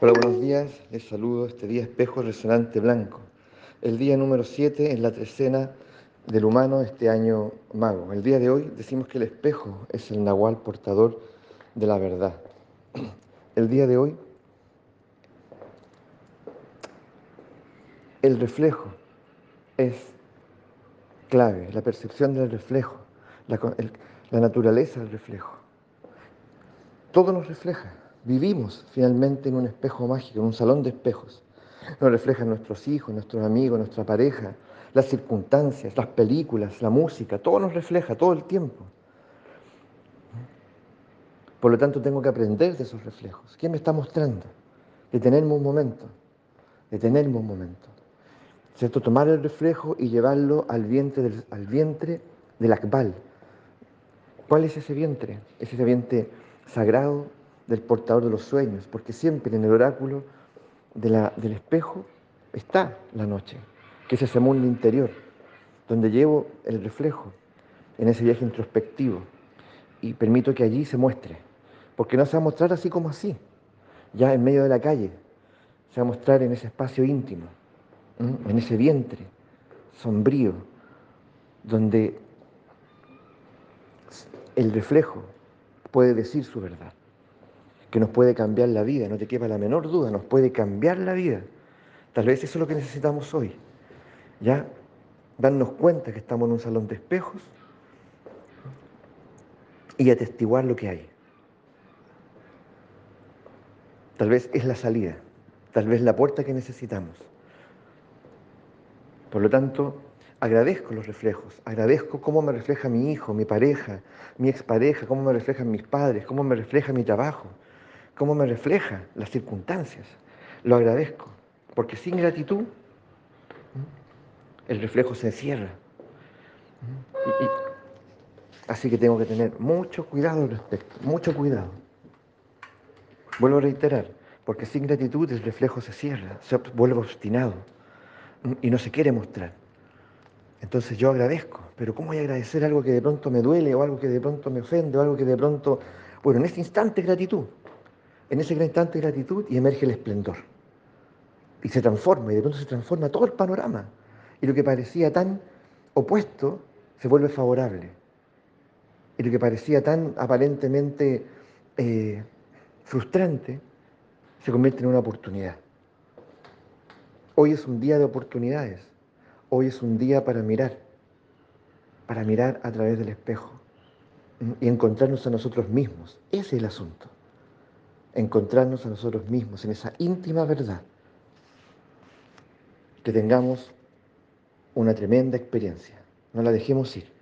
Hola, buenos días. Les saludo este día espejo resonante blanco. El día número 7 en la trecena del humano este año mago. El día de hoy decimos que el espejo es el nahual portador de la verdad. El día de hoy el reflejo es clave, la percepción del reflejo, la, la naturaleza del reflejo. Todo nos refleja. Vivimos finalmente en un espejo mágico, en un salón de espejos. Nos reflejan nuestros hijos, nuestros amigos, nuestra pareja, las circunstancias, las películas, la música, todo nos refleja todo el tiempo. Por lo tanto, tengo que aprender de esos reflejos. ¿Qué me está mostrando? Detenerme un momento, detenerme un momento. ¿Cierto? Tomar el reflejo y llevarlo al vientre del, al vientre del Akbal. ¿Cuál es ese vientre? Es ese vientre sagrado del portador de los sueños, porque siempre en el oráculo del espejo está la noche, que es ese mundo interior, donde llevo el reflejo en ese viaje introspectivo. Y permito que allí se muestre, porque no se va a mostrar así como así, ya en medio de la calle, se va a mostrar en ese espacio íntimo, en ese vientre sombrío, donde el reflejo puede decir su verdad que nos puede cambiar la vida, no te quepa la menor duda, nos puede cambiar la vida. Tal vez eso es lo que necesitamos hoy. Ya darnos cuenta que estamos en un salón de espejos y atestiguar lo que hay. Tal vez es la salida, tal vez la puerta que necesitamos. Por lo tanto, agradezco los reflejos, agradezco cómo me refleja mi hijo, mi pareja, mi expareja, cómo me reflejan mis padres, cómo me refleja mi trabajo, cómo me refleja las circunstancias. Lo agradezco, porque sin gratitud el reflejo se encierra. así que tengo que tener mucho cuidado al respecto, mucho cuidado. Vuelvo a reiterar, porque sin gratitud el reflejo se cierra, se vuelve obstinado y no se quiere mostrar. Entonces yo agradezco, pero ¿cómo voy a agradecer algo que de pronto me duele o algo que de pronto me ofende o algo que de pronto... Bueno, en este instante gratitud, en ese gran instante de gratitud y emerge el esplendor. Y se transforma, y de pronto se transforma todo el panorama. Y lo que parecía tan opuesto se vuelve favorable. Y lo que parecía tan aparentemente eh, frustrante se convierte en una oportunidad. Hoy es un día de oportunidades. Hoy es un día para mirar, para mirar a través del espejo y encontrarnos a nosotros mismos. Ese es el asunto encontrarnos a nosotros mismos en esa íntima verdad, que tengamos una tremenda experiencia. No la dejemos ir.